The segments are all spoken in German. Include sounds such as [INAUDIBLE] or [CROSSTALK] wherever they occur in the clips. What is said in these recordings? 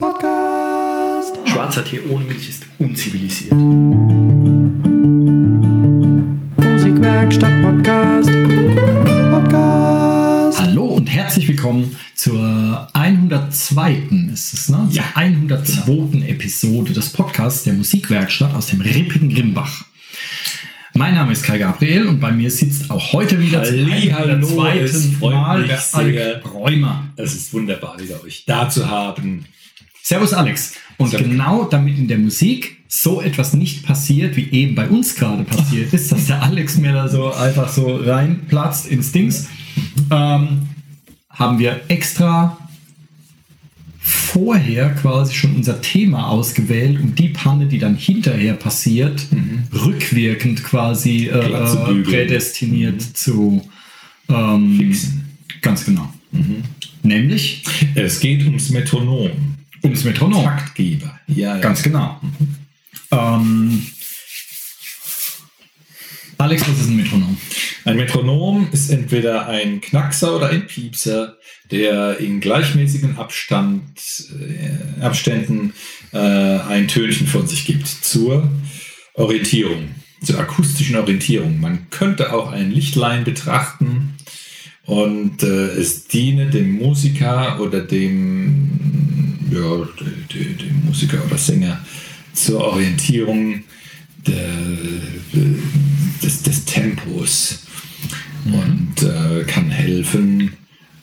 Podcast. Schwarzer Tee ohne Milch ist unzivilisiert. Musikwerkstatt Podcast. Podcast. Hallo und herzlich willkommen zur 102. ist es, ne? Ja. Zur 102. Episode des Podcasts der Musikwerkstatt aus dem rippigen Grimbach. Mein Name ist Kai Gabriel und bei mir sitzt auch heute wieder zum hallo, 102. freut Mal der Räumer. Es ist wunderbar, wieder euch da zu haben. Servus Alex. Und Servus. genau damit in der Musik so etwas nicht passiert, wie eben bei uns gerade passiert ist, dass der Alex mir da so einfach so reinplatzt ins Dings, ähm, haben wir extra vorher quasi schon unser Thema ausgewählt und die Panne, die dann hinterher passiert, rückwirkend quasi Mhm. Glatt zu äh, prädestiniert zu ähm, Fixen. Ganz genau. Nämlich Es geht ums Metronom. Ums Metronom. Taktgeber. Ja, ja. Ganz genau. Ähm, Alex, was ist ein Metronom? Ein Metronom ist entweder ein Knackser oder ein Piepser, der in gleichmäßigen Abstand, äh, Abständen äh, ein Tönchen von sich gibt zur Orientierung, zur akustischen Orientierung. Man könnte auch ein Lichtlein betrachten und äh, es diene dem Musiker oder dem, ja, de, de, dem Musiker oder Sänger zur Orientierung des, des Tempos und äh, kann helfen,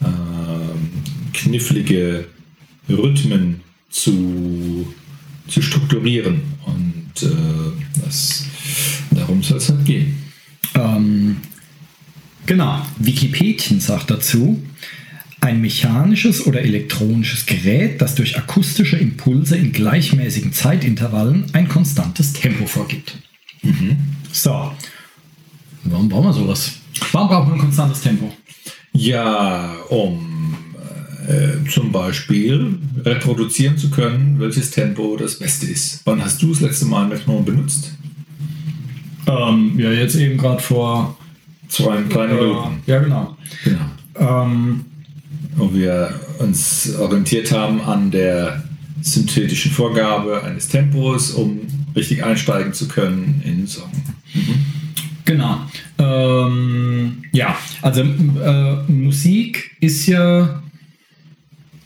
äh, knifflige Rhythmen zu, zu strukturieren. Und äh, das, darum soll es halt gehen. Ähm, genau. Wikipedia sagt dazu, ein mechanisches oder elektronisches Gerät, das durch akustische Impulse in gleichmäßigen Zeitintervallen ein konstantes Tempo vorgibt. So. Warum brauchen wir sowas? Warum brauchen wir ein konstantes Tempo? Ja, um äh, zum Beispiel reproduzieren zu können, welches Tempo das Beste ist. Wann hast du das letzte Mal ein Metronom benutzt? Ähm, ja, jetzt eben gerade vor Zwei, drei Minuten. Ja, genau. Genau. Ähm, wo wir uns orientiert haben an der synthetischen Vorgabe eines Tempos, um richtig einsteigen zu können in den Song. Genau. Ähm, ja, also äh, Musik ist ja,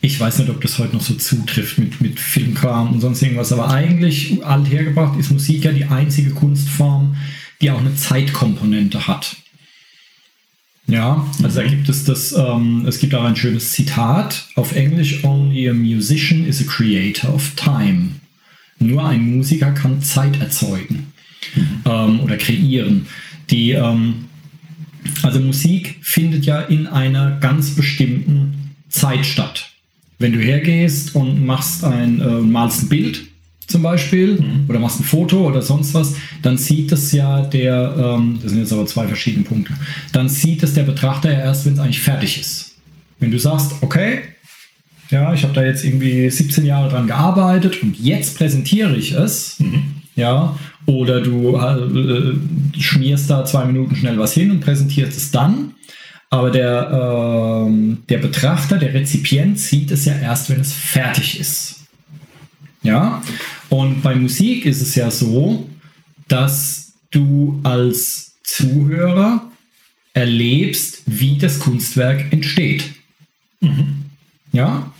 ich weiß nicht, ob das heute noch so zutrifft mit, mit Filmkram und sonst irgendwas, aber eigentlich alt hergebracht ist Musik ja die einzige Kunstform, die auch eine Zeitkomponente hat. Ja, also da gibt es das, ähm, es gibt auch ein schönes Zitat auf Englisch, Only a musician is a creator of time. Nur ein Musiker kann Zeit erzeugen ähm, oder kreieren. Die, ähm, also Musik findet ja in einer ganz bestimmten Zeit statt. Wenn du hergehst und machst ein, äh, malst ein Bild zum Beispiel oder machst ein Foto oder sonst was, dann sieht es ja der, ähm, das sind jetzt aber zwei verschiedene Punkte, dann sieht es der Betrachter ja erst, wenn es eigentlich fertig ist. Wenn du sagst, okay, ja, ich habe da jetzt irgendwie 17 Jahre dran gearbeitet und jetzt präsentiere ich es, ja, oder du äh, schmierst da zwei Minuten schnell was hin und präsentierst es dann, aber der, ähm, der Betrachter, der Rezipient sieht es ja erst, wenn es fertig ist. Ja, und bei Musik ist es ja so, dass du als Zuhörer erlebst, wie das Kunstwerk entsteht. Ja.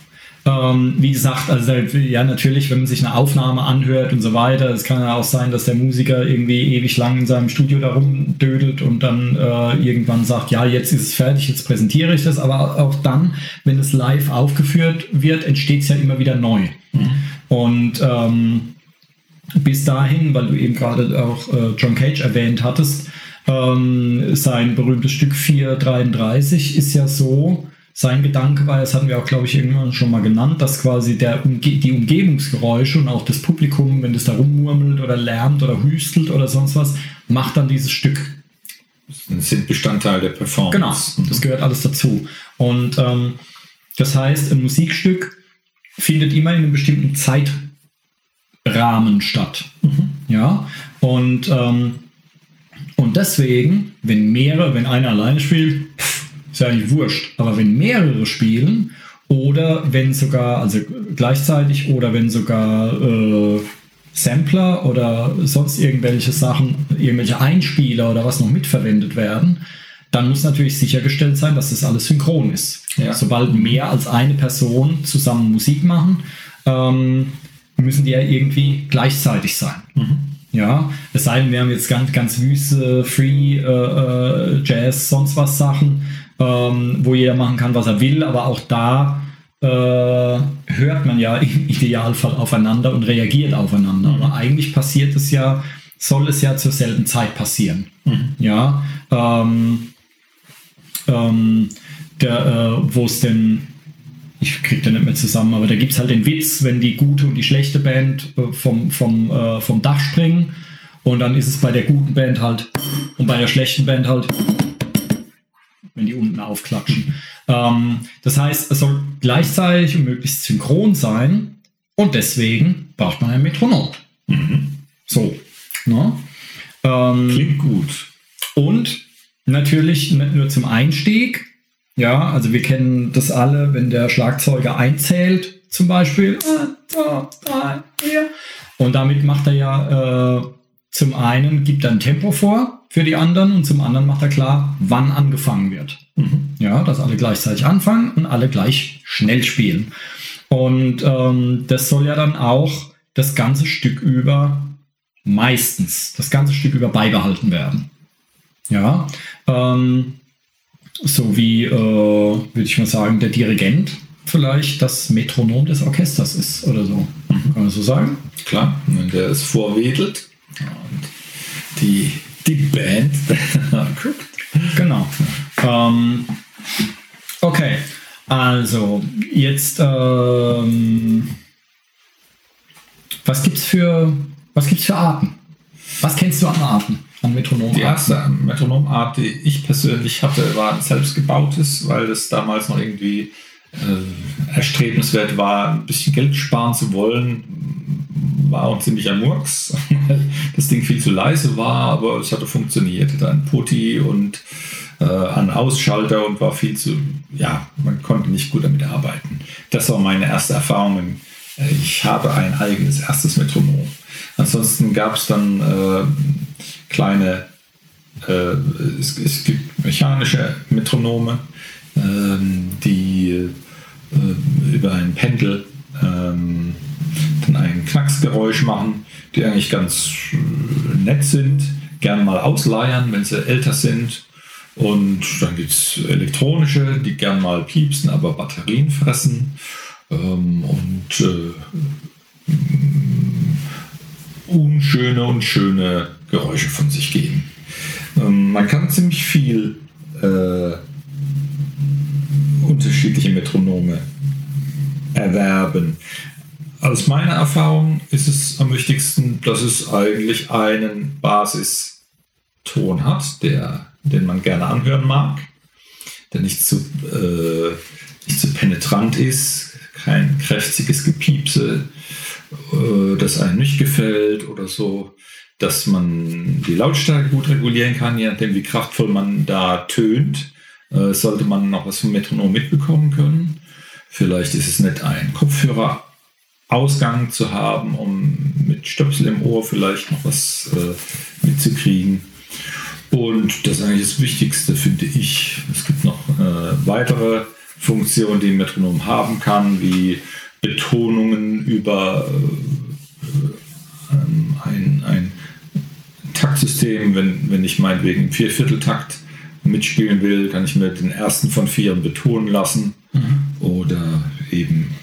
Ähm, wie gesagt, also ja, natürlich, wenn man sich eine Aufnahme anhört und so weiter, es kann ja auch sein, dass der Musiker irgendwie ewig lang in seinem Studio da rumdödelt und dann äh, irgendwann sagt, ja, jetzt ist es fertig, jetzt präsentiere ich das, aber auch dann, wenn es live aufgeführt wird, entsteht es ja immer wieder neu. Und ähm, bis dahin, weil du eben gerade auch äh, John Cage erwähnt hattest, ähm, sein berühmtes Stück 433 ist ja so, sein Gedanke war, das hatten wir auch, glaube ich, irgendwann schon mal genannt, dass quasi der Umge die Umgebungsgeräusche und auch das Publikum, wenn es da rummurmelt oder lärmt oder hüstelt oder sonst was, macht dann dieses Stück. Das sind Bestandteil der Performance. Genau, das gehört alles dazu. Und ähm, das heißt, ein Musikstück findet immer in einem bestimmten Zeitrahmen statt. Ja, und, ähm, und deswegen, wenn mehrere, wenn einer alleine spielt, ist ja eigentlich wurscht. Aber wenn mehrere spielen oder wenn sogar, also gleichzeitig oder wenn sogar äh, Sampler oder sonst irgendwelche Sachen, irgendwelche Einspieler oder was noch mitverwendet werden, dann muss natürlich sichergestellt sein, dass das alles synchron ist. Ja. Sobald mehr als eine Person zusammen Musik machen, ähm, müssen die ja irgendwie gleichzeitig sein. Mhm. Ja, es sei denn, wir haben jetzt ganz, ganz wüste Free äh, äh, Jazz, sonst was Sachen, ähm, wo jeder machen kann, was er will, aber auch da äh, hört man ja [LAUGHS] im Idealfall aufeinander und reagiert aufeinander. Mhm. Aber eigentlich passiert es ja, soll es ja zur selben Zeit passieren. Mhm. Ja, ähm, ähm, äh, wo es denn ich kriege den nicht mehr zusammen, aber da gibt es halt den Witz, wenn die gute und die schlechte Band äh, vom, vom, äh, vom Dach springen und dann ist es bei der guten Band halt und bei der schlechten Band halt, wenn die unten aufklatschen. Ähm, das heißt, es soll gleichzeitig und möglichst synchron sein und deswegen braucht man ein Metronom. Mhm. So. Ne? Ähm, Klingt gut. Und natürlich nicht nur zum Einstieg, ja, also wir kennen das alle, wenn der Schlagzeuger einzählt, zum Beispiel. Und damit macht er ja äh, zum einen, gibt er ein Tempo vor für die anderen und zum anderen macht er klar, wann angefangen wird. Mhm. Ja, dass alle gleichzeitig anfangen und alle gleich schnell spielen. Und ähm, das soll ja dann auch das ganze Stück über, meistens, das ganze Stück über beibehalten werden. Ja, ähm, so wie, äh, würde ich mal sagen, der Dirigent vielleicht das Metronom des Orchesters ist oder so. Mhm. Kann man so sagen? Klar, wenn der es vorwedelt und die, die Band [LAUGHS] guckt. Genau. Ähm, okay, also jetzt ähm, was gibt's für was gibt's für Arten? Was kennst du an Arten? An Metronom. Die erste Metronomart, die ich persönlich hatte, war ein selbstgebautes, weil das damals noch irgendwie äh, erstrebenswert war, ein bisschen Geld sparen zu wollen. War auch ziemlich ein Murks, weil das Ding viel zu leise war, aber es hatte funktioniert. Hatte ein Putti und äh, einen Ausschalter und war viel zu, ja, man konnte nicht gut damit arbeiten. Das war meine erste Erfahrung. Ich habe ein eigenes erstes Metronom. Ansonsten gab es dann äh, kleine, äh, es, es, gibt mechanische Metronome, äh, die äh, über ein Pendel ähm, dann ein Knacksgeräusch machen, die eigentlich ganz äh, nett sind, gerne mal ausleiern, wenn sie älter sind. Und dann gibt es elektronische, die gerne mal piepsen, aber Batterien fressen. Ähm, und äh, unschöne und schöne Geräusche von sich geben. Ähm, man kann ziemlich viel äh, unterschiedliche Metronome erwerben. Aus meiner Erfahrung ist es am wichtigsten, dass es eigentlich einen Basiston hat, der, den man gerne anhören mag, der nicht zu, äh, nicht zu penetrant ist, kein kräftiges Gepiepse, äh, das einem nicht gefällt oder so dass man die Lautstärke gut regulieren kann, je nachdem, wie kraftvoll man da tönt. Äh, sollte man noch was vom Metronom mitbekommen können. Vielleicht ist es nett, einen Kopfhörerausgang zu haben, um mit Stöpsel im Ohr vielleicht noch was äh, mitzukriegen. Und das ist eigentlich das Wichtigste, finde ich. Es gibt noch äh, weitere Funktionen, die ein Metronom haben kann, wie Betonungen über äh, ähm, ein, ein Taktsystem, wenn, wenn ich meinetwegen im Viervierteltakt mitspielen will, kann ich mir den ersten von vieren betonen lassen mhm. oder eben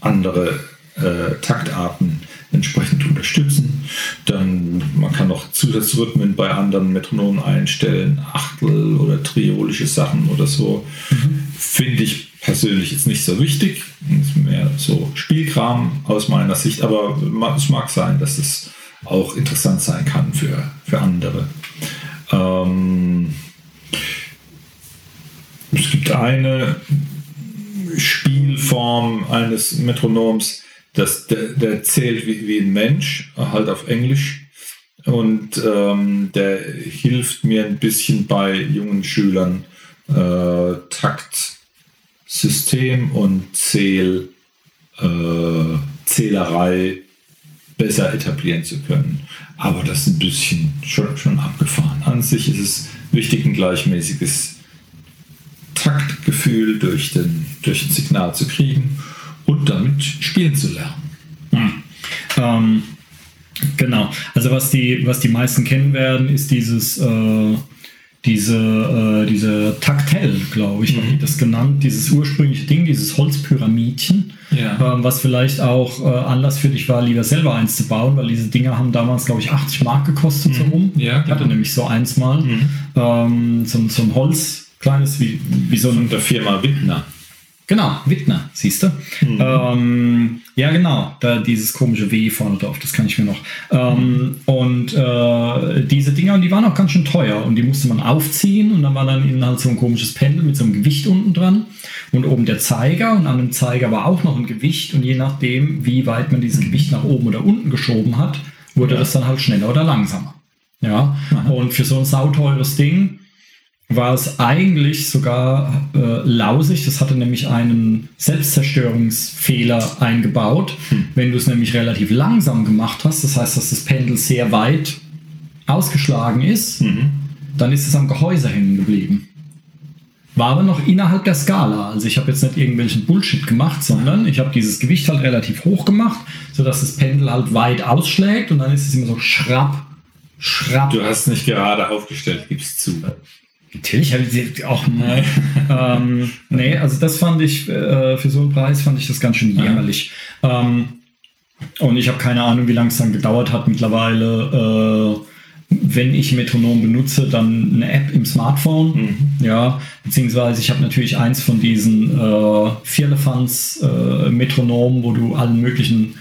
andere äh, Taktarten entsprechend unterstützen. Dann man kann noch Zusatzrhythmen bei anderen Metronomen einstellen, Achtel oder triolische Sachen oder so. Mhm. Finde ich persönlich jetzt nicht so wichtig. Das ist mehr so Spielkram aus meiner Sicht, aber es mag sein, dass es auch interessant sein kann für, für andere. Ähm, es gibt eine Spielform eines Metronoms, das, der, der zählt wie, wie, ein Mensch, halt auf Englisch. Und ähm, der hilft mir ein bisschen bei jungen Schülern, äh, Takt System und Zähl, äh, Zählerei besser etablieren zu können. Aber das ist ein bisschen schon, schon abgefahren. An sich ist es wichtig, ein gleichmäßiges Taktgefühl durch, den, durch ein Signal zu kriegen und damit spielen zu lernen. Hm. Ähm, genau. Also was die, was die meisten kennen werden, ist dieses äh, diese, äh, diese Taktell, glaube ich, mhm. das genannt, dieses ursprüngliche Ding, dieses Holzpyramidchen, ja. ähm, was vielleicht auch äh, Anlass für dich war, lieber selber eins zu bauen, weil diese Dinger haben damals, glaube ich, 80 Mark gekostet, mhm. so rum. Ja, ich hatte nämlich so eins mal, mhm. ähm, so, so ein Holz, kleines, wie, wie so ein... Von der Firma Wittner. Genau, Wittner, siehst du? Mhm. Ähm, ja, genau, da dieses komische W vorne drauf, das kann ich mir noch. Ähm, und äh, diese Dinger, und die waren auch ganz schön teuer und die musste man aufziehen und dann war dann innen halt so ein komisches Pendel mit so einem Gewicht unten dran und oben der Zeiger und an dem Zeiger war auch noch ein Gewicht und je nachdem, wie weit man dieses mhm. Gewicht nach oben oder unten geschoben hat, wurde ja. das dann halt schneller oder langsamer. Ja, Aha. und für so ein sauteures Ding war es eigentlich sogar äh, lausig. Das hatte nämlich einen Selbstzerstörungsfehler eingebaut. Hm. Wenn du es nämlich relativ langsam gemacht hast, das heißt, dass das Pendel sehr weit ausgeschlagen ist, mhm. dann ist es am Gehäuse hängen geblieben. War aber noch innerhalb der Skala. Also ich habe jetzt nicht irgendwelchen Bullshit gemacht, sondern ich habe dieses Gewicht halt relativ hoch gemacht, sodass das Pendel halt weit ausschlägt und dann ist es immer so schrapp, schrapp. Du hast nicht gerade aufgestellt, gibst zu. Natürlich habe ich sie auch mal. [LAUGHS] ähm, nee, also das fand ich, äh, für so einen Preis fand ich das ganz schön jämmerlich. Ähm, und ich habe keine Ahnung, wie lange es dann gedauert hat mittlerweile. Äh, wenn ich Metronom benutze, dann eine App im Smartphone. Mhm. Ja, beziehungsweise ich habe natürlich eins von diesen äh, Vierlefanz äh, Metronomen, wo du allen möglichen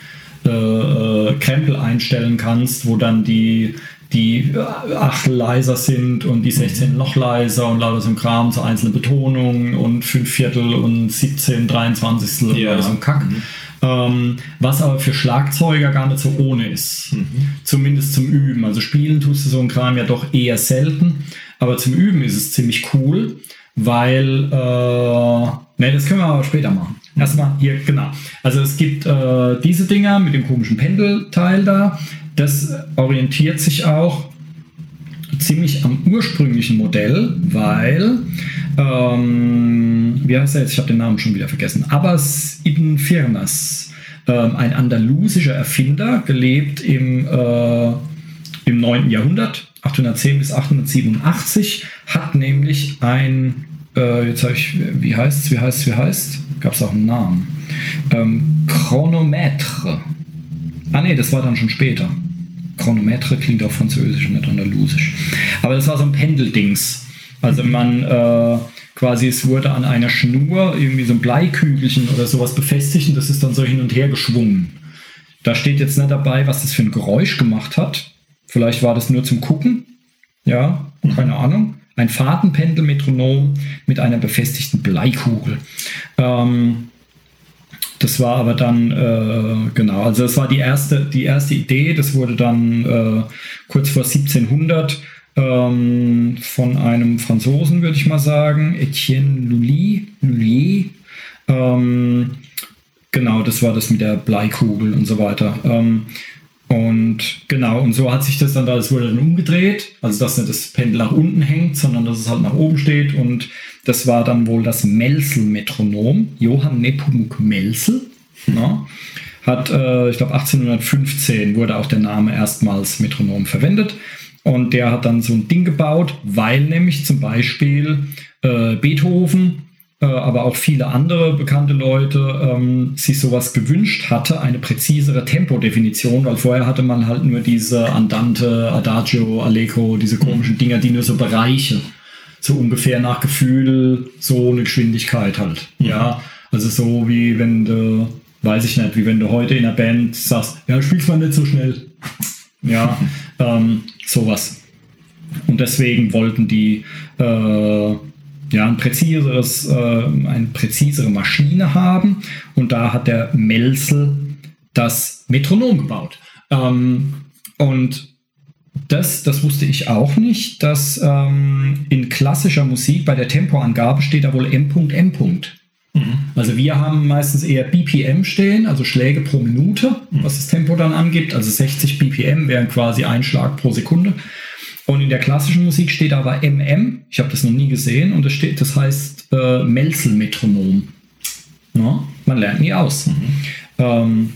äh, äh, Krempel einstellen kannst, wo dann die die 8 leiser sind und die 16 noch leiser und lauter so ein Kram, so einzelne Betonungen und 5 Viertel und 17, 23 ja. oder so ein Kack. Mhm. Ähm, was aber für Schlagzeuger gar nicht so ohne ist. Mhm. Zumindest zum Üben. Also spielen tust du so ein Kram ja doch eher selten, aber zum Üben ist es ziemlich cool, weil, äh, ne, das können wir aber später machen. Mhm. Erstmal hier, genau. Also es gibt äh, diese Dinger mit dem komischen Pendelteil da das orientiert sich auch ziemlich am ursprünglichen Modell, weil, ähm, wie heißt er jetzt? Ich habe den Namen schon wieder vergessen. Abbas ibn Firnas, ähm, ein andalusischer Erfinder, gelebt im, äh, im 9. Jahrhundert, 810 bis 887, hat nämlich ein, äh, jetzt habe ich, wie heißt es, wie heißt es, wie heißt Gab es auch einen Namen? Ähm, Chronometre. Ah ne, das war dann schon später. Chronometre klingt auf Französisch und nicht Andalusisch. Aber das war so ein Pendeldings. Also man äh, quasi, es wurde an einer Schnur irgendwie so ein Bleikügelchen oder sowas befestigt und das ist dann so hin und her geschwungen. Da steht jetzt nicht dabei, was das für ein Geräusch gemacht hat. Vielleicht war das nur zum Gucken. Ja, keine Ahnung. Ein Fahrtenpendelmetronom mit einer befestigten Bleikugel. Ähm, das war aber dann, äh, genau, also das war die erste, die erste Idee, das wurde dann äh, kurz vor 1700 ähm, von einem Franzosen, würde ich mal sagen, Etienne Lully, Lullier. Ähm, genau, das war das mit der Bleikugel und so weiter. Ähm, und genau, und so hat sich das dann da, es wurde dann umgedreht, also dass nicht das Pendel nach unten hängt, sondern dass es halt nach oben steht und das war dann wohl das Melsel-Metronom. Johann Nepomuk Melsel. Ne? Hat, äh, ich glaube, 1815 wurde auch der Name erstmals Metronom verwendet. Und der hat dann so ein Ding gebaut, weil nämlich zum Beispiel äh, Beethoven, äh, aber auch viele andere bekannte Leute ähm, sich sowas gewünscht hatte, eine präzisere Tempodefinition, weil vorher hatte man halt nur diese Andante, Adagio, Allegro, diese komischen Dinger, die nur so Bereiche so ungefähr nach Gefühl so eine Geschwindigkeit halt. Mhm. Ja, also so wie wenn du, weiß ich nicht, wie wenn du heute in einer Band sagst, ja, spielst mal nicht so schnell. [LAUGHS] Ja, [LAUGHS] ähm, sowas. Und deswegen wollten die äh, ja, ein präziseres, äh, eine präzisere Maschine haben. Und da hat der Melsel das Metronom gebaut. Ähm, und das, das wusste ich auch nicht, dass ähm, in klassischer Musik bei der Tempoangabe steht da wohl M.M. Also wir haben meistens eher BPM stehen, also Schläge pro Minute, was das Tempo dann angibt. Also 60 BPM wären quasi ein Schlag pro Sekunde. Und in der klassischen Musik steht aber MM. Ich habe das noch nie gesehen und das steht, das heißt äh, Melzel-Metronom. Ja, man lernt nie aus. Ähm,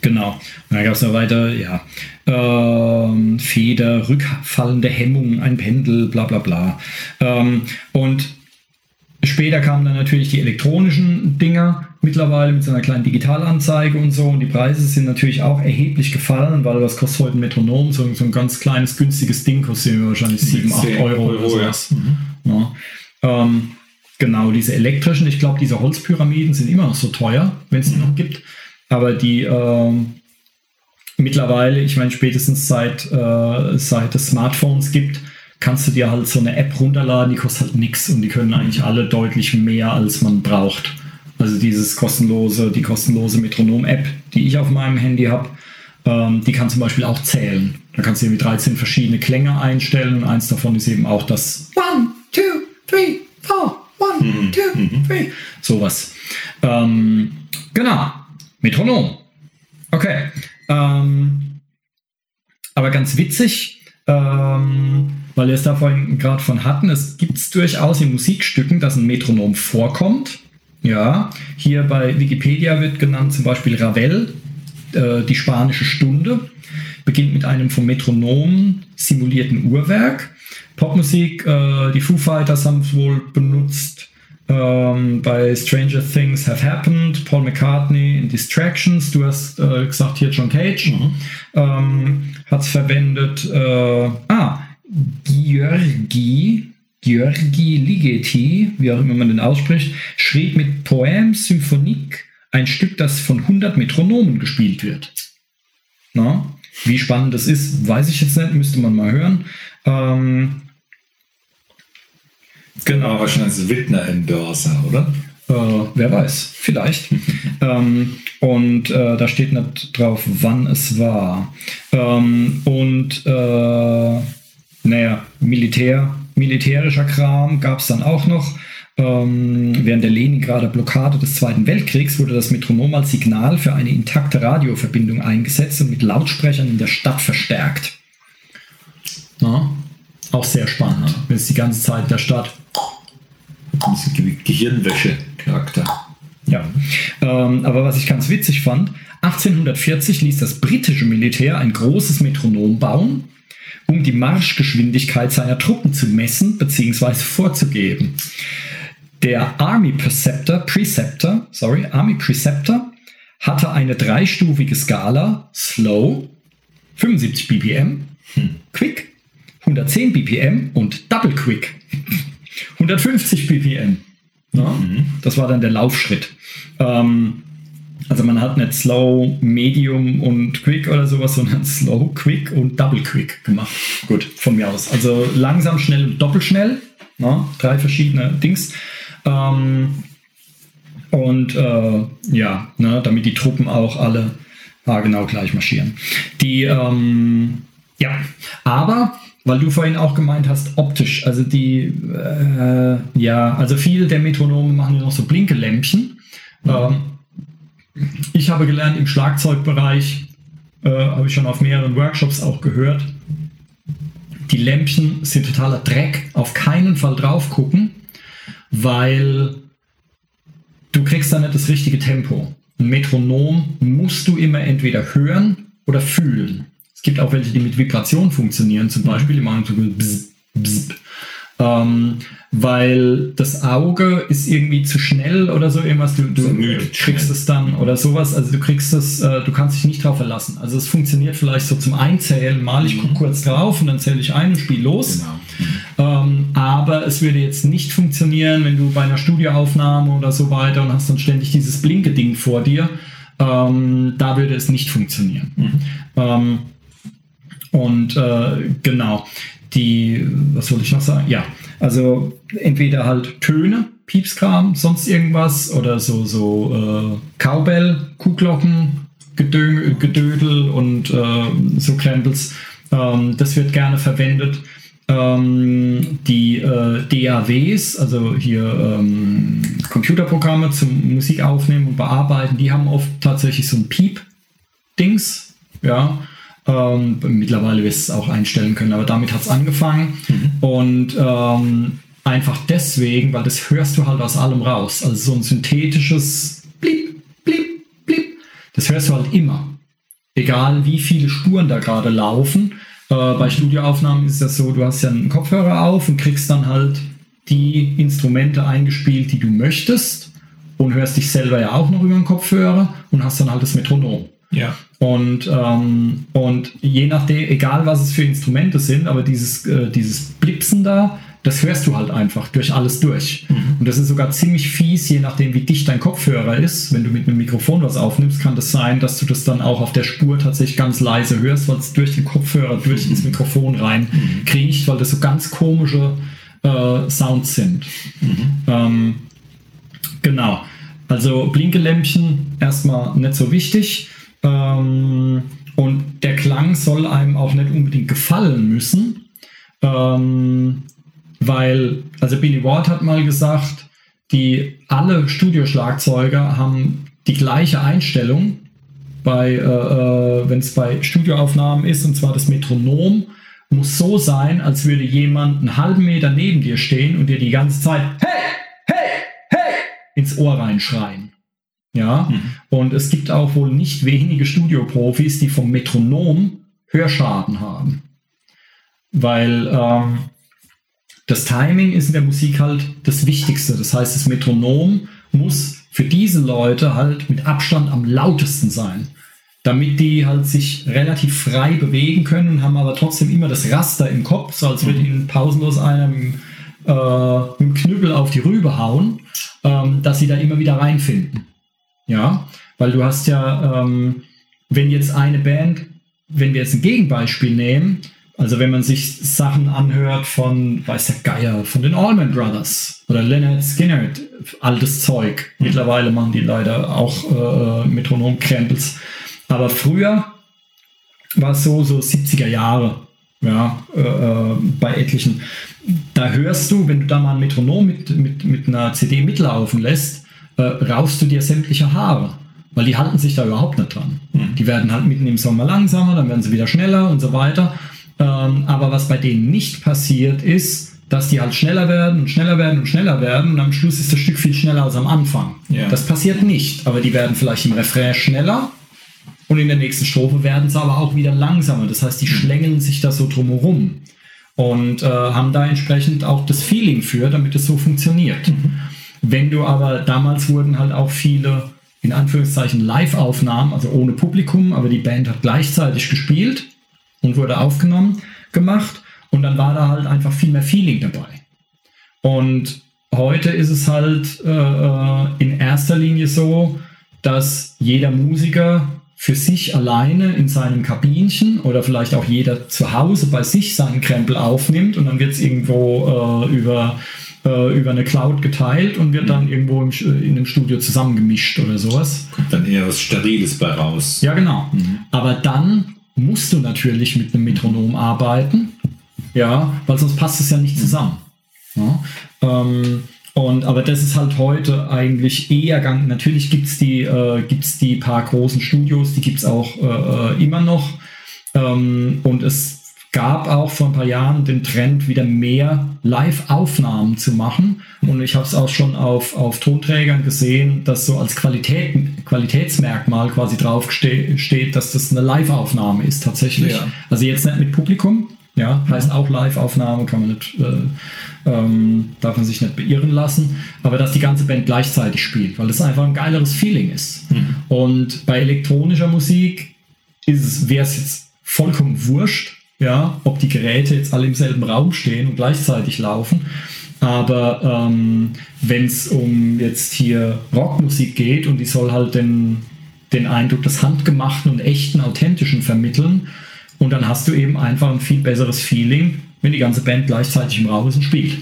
genau. Und dann gab es noch weiter, ja, ähm, Feder, rückfallende Hemmung, ein Pendel, bla bla bla. Ähm, und Später kamen dann natürlich die elektronischen Dinger mittlerweile mit so einer kleinen Digitalanzeige und so. Und die Preise sind natürlich auch erheblich gefallen, weil was kostet heute ein Metronom? So, so ein ganz kleines, günstiges Ding kostet wahrscheinlich 7, 8 Euro, Euro oder sowas. Ja. Mhm. Ja. Ähm, genau, diese elektrischen, ich glaube, diese Holzpyramiden sind immer noch so teuer, wenn es die noch gibt. Aber die ähm, mittlerweile, ich meine, spätestens seit, äh, seit es Smartphones gibt, kannst du dir halt so eine App runterladen, die kostet halt nichts und die können eigentlich alle deutlich mehr, als man braucht. Also dieses kostenlose, die kostenlose Metronom-App, die ich auf meinem Handy habe, ähm, die kann zum Beispiel auch zählen. Da kannst du irgendwie 13 verschiedene Klänge einstellen und eins davon ist eben auch das One, two, three, four, one, mhm. two, mhm. three. Sowas. Ähm, genau. Metronom. Okay. Ähm, aber ganz witzig, ähm, weil wir es da vorhin gerade von hatten, es gibt durchaus in Musikstücken, dass ein Metronom vorkommt. Ja, hier bei Wikipedia wird genannt zum Beispiel Ravel, äh, die spanische Stunde, beginnt mit einem vom Metronom simulierten Uhrwerk. Popmusik, äh, die Foo Fighters haben es wohl benutzt. Ähm, bei Stranger Things Have Happened, Paul McCartney in Distractions, du hast äh, gesagt hier John Cage, mhm. ähm, hat es verwendet. Äh, ah, Georgi, Georgi Ligeti, wie auch immer man den ausspricht, schrieb mit Poème Symphonique ein Stück, das von 100 Metronomen gespielt wird. Na? Wie spannend das ist, weiß ich jetzt nicht, müsste man mal hören. Ähm, genau, wahrscheinlich Wittner Endorser, oder? Äh, wer weiß, vielleicht. [LAUGHS] ähm, und äh, da steht nicht drauf, wann es war. Ähm, und äh, naja, Militär, militärischer Kram gab es dann auch noch. Ähm, während der Leningrader Blockade des Zweiten Weltkriegs wurde das Metronom als Signal für eine intakte Radioverbindung eingesetzt und mit Lautsprechern in der Stadt verstärkt. Na, auch sehr spannend, wenn es die ganze Zeit in der Stadt. Gehirnwäsche-Charakter. Ja, ähm, aber was ich ganz witzig fand, 1840 ließ das britische Militär ein großes Metronom bauen um die Marschgeschwindigkeit seiner Truppen zu messen bzw. vorzugeben. Der Army Preceptor, Preceptor, sorry, Army Preceptor hatte eine dreistufige Skala Slow, 75 BPM, hm. Quick, 110 BPM und Double Quick, 150 BPM. Ja, mhm. Das war dann der Laufschritt. Ähm, also man hat nicht Slow, Medium und Quick oder sowas, sondern [LAUGHS] Slow, Quick und Double Quick gemacht. Gut, von mir aus. Also langsam, schnell und doppelschnell. Ne? Drei verschiedene Dings. Ähm, und äh, ja, ne, damit die Truppen auch alle genau gleich marschieren. Die, ähm, ja, aber weil du vorhin auch gemeint hast, optisch, also die, äh, ja, also viele der Metronome machen ja noch so Blinkelämpchen. Mhm. Ähm, ich habe gelernt, im Schlagzeugbereich, äh, habe ich schon auf mehreren Workshops auch gehört, die Lämpchen sind totaler Dreck, auf keinen Fall drauf gucken, weil du kriegst da nicht das richtige Tempo. Ein Metronom musst du immer entweder hören oder fühlen. Es gibt auch welche, die mit Vibration funktionieren, zum Beispiel, die machen so bzz, bzz. Ähm, weil das Auge ist irgendwie zu schnell oder so irgendwas. Du, du kriegst es dann oder sowas. Also du kriegst es, äh, du kannst dich nicht drauf verlassen. Also es funktioniert vielleicht so zum Einzählen. Mal ich gucke mhm. kurz drauf und dann zähle ich ein und spiele los. Genau. Mhm. Ähm, aber es würde jetzt nicht funktionieren, wenn du bei einer Studioaufnahme oder so weiter und hast dann ständig dieses blinke Ding vor dir. Ähm, da würde es nicht funktionieren. Mhm. Und äh, genau die, was soll ich noch sagen? Ja, also entweder halt Töne, Piepskram, sonst irgendwas oder so, so äh, Cowbell, Kuhglocken, Gedö Gedödel und äh, so Krempels. Ähm, das wird gerne verwendet. ähm, die äh, DAWs, also hier ähm, Computerprogramme zum Musik aufnehmen und bearbeiten, die haben oft tatsächlich so ein Piep-Dings. Ja. Ähm, mittlerweile wirst du es auch einstellen können, aber damit hat es angefangen. Mhm. Und ähm, einfach deswegen, weil das hörst du halt aus allem raus. Also so ein synthetisches Blieb, Blieb, Blieb. Das hörst du halt immer. Egal wie viele Spuren da gerade laufen. Äh, bei Studioaufnahmen ist das so, du hast ja einen Kopfhörer auf und kriegst dann halt die Instrumente eingespielt, die du möchtest und hörst dich selber ja auch noch über den Kopfhörer und hast dann halt das Metronom. Ja. Und, ähm, und je nachdem, egal was es für Instrumente sind, aber dieses, äh, dieses Blipsen da, das hörst du halt einfach durch alles durch. Mhm. Und das ist sogar ziemlich fies, je nachdem, wie dicht dein Kopfhörer ist. Wenn du mit einem Mikrofon was aufnimmst, kann das sein, dass du das dann auch auf der Spur tatsächlich ganz leise hörst, weil es durch den Kopfhörer, durch mhm. ins Mikrofon rein mhm. kriecht, weil das so ganz komische äh, Sounds sind. Mhm. Ähm, genau. Also Blinkelämpchen erstmal nicht so wichtig. Ähm, und der Klang soll einem auch nicht unbedingt gefallen müssen. Ähm, weil, also Billy Ward hat mal gesagt, die alle Studioschlagzeuger haben die gleiche Einstellung bei, äh, äh, wenn es bei Studioaufnahmen ist, und zwar das Metronom muss so sein, als würde jemand einen halben Meter neben dir stehen und dir die ganze Zeit hey, hey, hey ins Ohr reinschreien. Ja, mhm. Und es gibt auch wohl nicht wenige Studioprofis, die vom Metronom Hörschaden haben. Weil ähm, das Timing ist in der Musik halt das Wichtigste. Das heißt, das Metronom muss für diese Leute halt mit Abstand am lautesten sein, damit die halt sich relativ frei bewegen können, haben aber trotzdem immer das Raster im Kopf, so als würde ihnen pausenlos einer mit, äh, mit dem Knüppel auf die Rübe hauen, ähm, dass sie da immer wieder reinfinden. Ja, weil du hast ja, ähm, wenn jetzt eine Band, wenn wir jetzt ein Gegenbeispiel nehmen, also wenn man sich Sachen anhört von, weiß der Geier, von den Allman Brothers oder Leonard Skinner, altes Zeug. Mittlerweile machen die leider auch äh, Metronom-Krempels. Aber früher war es so, so 70er Jahre, ja, äh, äh, bei etlichen. Da hörst du, wenn du da mal ein Metronom mit, mit, mit einer CD mitlaufen lässt, äh, raufst du dir sämtliche Haare. Weil die halten sich da überhaupt nicht dran. Mhm. Die werden halt mitten im Sommer langsamer, dann werden sie wieder schneller und so weiter. Ähm, aber was bei denen nicht passiert ist, dass die halt schneller werden und schneller werden und schneller werden und am Schluss ist das Stück viel schneller als am Anfang. Ja. Das passiert nicht, aber die werden vielleicht im Refrain schneller und in der nächsten Strophe werden sie aber auch wieder langsamer. Das heißt, die mhm. schlängeln sich da so drumherum und äh, haben da entsprechend auch das Feeling für, damit es so funktioniert. Mhm. Wenn du aber, damals wurden halt auch viele, in Anführungszeichen, Live-Aufnahmen, also ohne Publikum, aber die Band hat gleichzeitig gespielt und wurde aufgenommen, gemacht und dann war da halt einfach viel mehr Feeling dabei. Und heute ist es halt äh, äh, in erster Linie so, dass jeder Musiker für sich alleine in seinem Kabinchen oder vielleicht auch jeder zu Hause bei sich seinen Krempel aufnimmt und dann wird es irgendwo äh, über, äh, über eine Cloud geteilt und wird dann irgendwo im, in dem Studio zusammengemischt oder sowas. Kommt dann eher was Steriles bei raus. Ja, genau. Mhm. Aber dann musst du natürlich mit einem Metronom arbeiten, ja, weil sonst passt es ja nicht zusammen. Ja? Ähm, und, aber das ist halt heute eigentlich eher gang. Natürlich gibt es die, äh, gibt's die paar großen Studios, die gibt es auch äh, äh, immer noch. Ähm, und es gab auch vor ein paar Jahren den Trend, wieder mehr Live-Aufnahmen zu machen. Und ich habe es auch schon auf, auf Tonträgern gesehen, dass so als Qualität, Qualitätsmerkmal quasi drauf steht, dass das eine Live-Aufnahme ist tatsächlich. Ja. Also jetzt nicht mit Publikum, ja, heißt auch Live-Aufnahme, kann man nicht, äh, ähm, darf man sich nicht beirren lassen, aber dass die ganze Band gleichzeitig spielt, weil das einfach ein geileres Feeling ist. Mhm. Und bei elektronischer Musik ist es, wäre es jetzt vollkommen wurscht, ja, ob die Geräte jetzt alle im selben Raum stehen und gleichzeitig laufen. Aber ähm, wenn es um jetzt hier Rockmusik geht und die soll halt den, den Eindruck des Handgemachten und echten, authentischen vermitteln, und dann hast du eben einfach ein viel besseres Feeling, wenn die ganze Band gleichzeitig im Raum ist und spielt.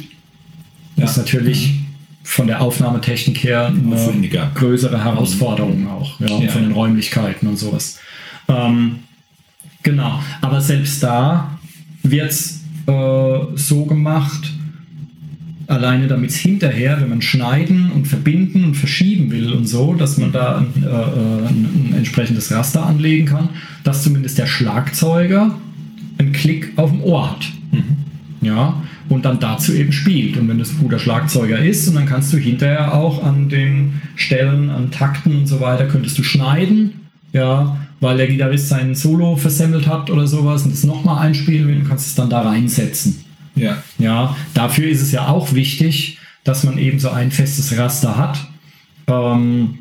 Das ist natürlich mhm. von der Aufnahmetechnik her eine größere Herausforderung auch, ja, ja. von den Räumlichkeiten und sowas. Ähm, Genau, aber selbst da wird es äh, so gemacht, alleine damit es hinterher, wenn man schneiden und verbinden und verschieben will und so, dass man da ein, äh, äh ein, ein entsprechendes Raster anlegen kann, dass zumindest der Schlagzeuger einen Klick auf dem Ohr hat. Mhm. Ja, und dann dazu eben spielt. Und wenn das ein guter Schlagzeuger ist, und dann kannst du hinterher auch an den Stellen, an Takten und so weiter, könntest du schneiden, ja, weil der Gitarrist sein Solo versemmelt hat oder sowas und das nochmal einspielen will, du kannst es dann da reinsetzen. Ja. Ja, dafür ist es ja auch wichtig, dass man eben so ein festes Raster hat. Ähm,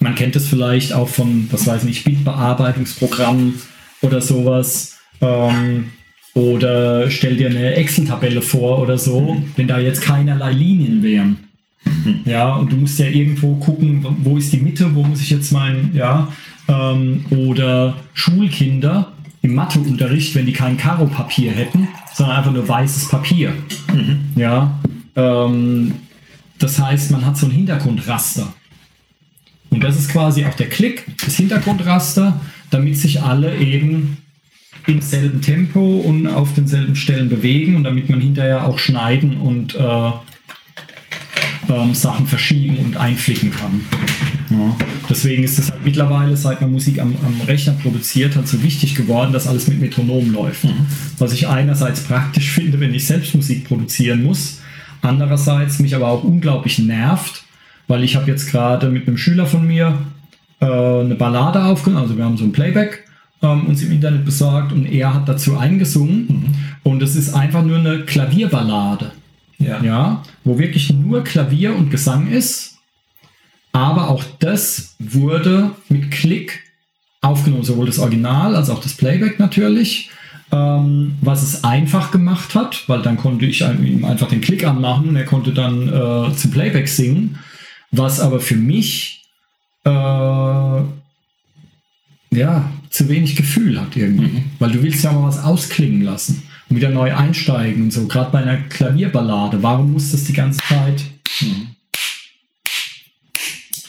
man kennt es vielleicht auch von, was weiß ich, Bildbearbeitungsprogrammen oder sowas. Ähm, oder stell dir eine Excel-Tabelle vor oder so, wenn da jetzt keinerlei Linien wären. [LAUGHS] Ja, und du musst ja irgendwo gucken, wo ist die Mitte, wo muss ich jetzt mein, ja, ähm, oder Schulkinder im Matheunterricht, wenn die kein Karo-Papier hätten, sondern einfach nur weißes Papier. Mhm. Ja, ähm, das heißt, man hat so ein Hintergrundraster. Und das ist quasi auch der Klick, das Hintergrundraster, damit sich alle eben im selben Tempo und auf denselben Stellen bewegen und damit man hinterher auch schneiden und äh, ähm, Sachen verschieben und einflicken kann. Ja. Deswegen ist es halt mittlerweile, seit man Musik am, am, Rechner produziert hat, so wichtig geworden, dass alles mit Metronom läuft. Mhm. Was ich einerseits praktisch finde, wenn ich selbst Musik produzieren muss, andererseits mich aber auch unglaublich nervt, weil ich habe jetzt gerade mit einem Schüler von mir äh, eine Ballade aufgenommen, also wir haben so ein Playback ähm, uns im Internet besorgt und er hat dazu eingesungen mhm. und es ist einfach nur eine Klavierballade. Ja. ja. Wo wirklich nur Klavier und Gesang ist. Aber auch das wurde mit Klick aufgenommen, sowohl das Original als auch das Playback natürlich. Ähm, was es einfach gemacht hat, weil dann konnte ich ihm einfach den Klick anmachen und er konnte dann äh, zum Playback singen. Was aber für mich äh, ja, zu wenig Gefühl hat irgendwie. Mhm. Weil du willst ja mal was ausklingen lassen und wieder neu einsteigen und so. Gerade bei einer Klavierballade. Warum muss das die ganze Zeit? Mhm.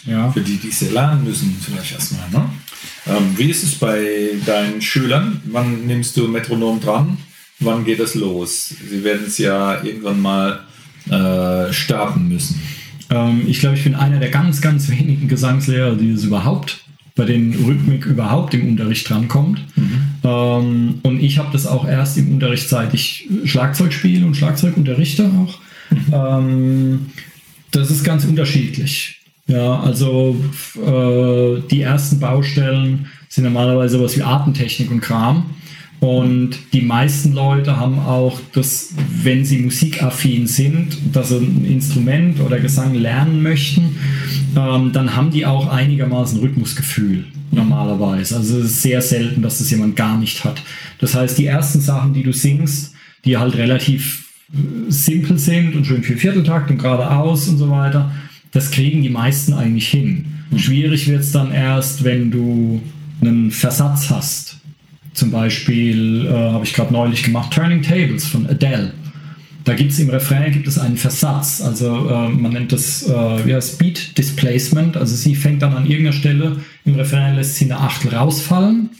Ja. Für die, die es lernen müssen, vielleicht erstmal. Ne? Ähm, wie ist es bei deinen Schülern? Wann nimmst du Metronom dran? Wann geht es los? Sie werden es ja irgendwann mal äh, starten müssen. Ähm, ich glaube, ich bin einer der ganz, ganz [LAUGHS] wenigen Gesangslehrer, die es überhaupt bei den Rhythmik überhaupt im Unterricht drankommt. Mhm. Ähm, und ich habe das auch erst im Unterricht, seit ich Schlagzeug spiele und Schlagzeug unterrichte auch. Mhm. Ähm, das ist ganz unterschiedlich. Ja, also äh, die ersten Baustellen sind normalerweise sowas wie Artentechnik und Kram. Und die meisten Leute haben auch das, wenn sie musikaffin sind, dass sie ein Instrument oder Gesang lernen möchten, ähm, dann haben die auch einigermaßen Rhythmusgefühl normalerweise. Also es ist sehr selten, dass das jemand gar nicht hat. Das heißt, die ersten Sachen, die du singst, die halt relativ äh, simpel sind und schön für Vierteltakt und geradeaus und so weiter, das kriegen die meisten eigentlich hin. Mhm. Schwierig wird es dann erst, wenn du einen Versatz hast zum Beispiel äh, habe ich gerade neulich gemacht Turning Tables von Adele. Da gibt es im Refrain gibt es einen Versatz, also äh, man nennt das äh, ja, Speed Displacement. Also sie fängt dann an irgendeiner Stelle im Refrain lässt sie eine Achtel rausfallen